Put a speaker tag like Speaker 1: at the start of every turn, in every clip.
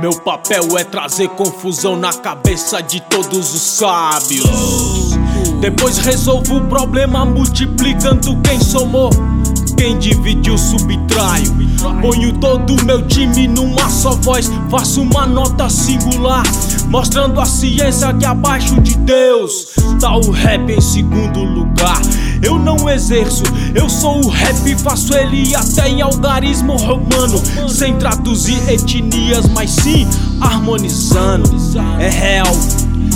Speaker 1: Meu papel é trazer confusão na cabeça de todos os sábios. Depois resolvo o problema multiplicando quem somou. Quem dividiu subtraio. Ponho todo o meu time numa só voz. Faço uma nota singular. Mostrando a ciência que abaixo de Deus tá o rap em segundo lugar. Eu não exerço, eu sou o rap, faço ele até em algarismo romano. Sem traduzir etnias, mas sim harmonizando. É real,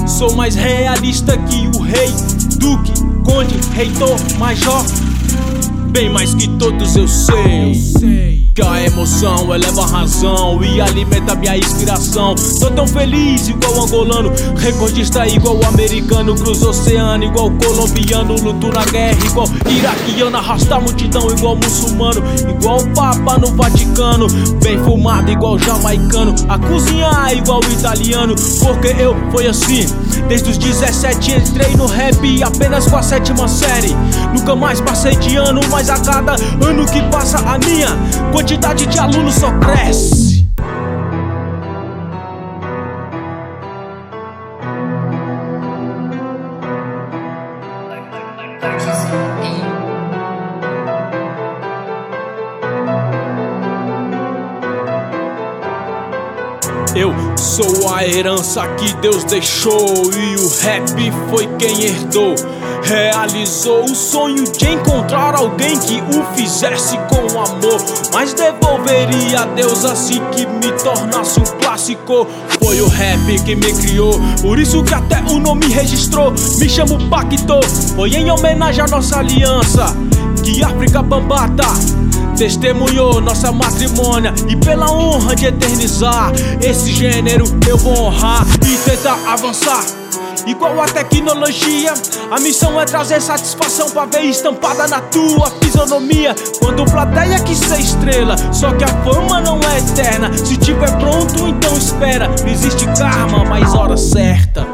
Speaker 1: sou mais realista que o rei, duque, conde, reitor, major. Bem mais que todos eu sei. Que a emoção eleva a razão e alimenta minha inspiração. Tô tão feliz igual angolano, recordista igual americano, cruza oceano igual colombiano, luto na guerra igual iraquiano, arrasta a multidão igual muçulmano, igual papa no Vaticano, bem fumado igual jamaicano, a cozinhar igual italiano, porque eu foi assim. Desde os 17 entrei no rap apenas com a sétima série. Nunca mais passei de ano, mas a cada ano que passa a minha quantidade de alunos só cresce. Eu sou a herança que Deus deixou e o rap foi quem herdou. Realizou o sonho de encontrar alguém que o fizesse com amor. Mas devolveria a Deus assim que me tornasse um clássico. Foi o rap que me criou, por isso que até o nome registrou. Me chamo Pacto, foi em homenagem à nossa aliança. Que África Bambata testemunhou nossa matrimônia e pela honra de eternizar esse gênero eu vou honrar e tentar avançar. Igual a tecnologia, a missão é trazer satisfação pra ver estampada na tua fisionomia. Quando plateia quis ser estrela, só que a fama não é eterna. Se tiver pronto, então espera. Não existe karma, mas hora certa.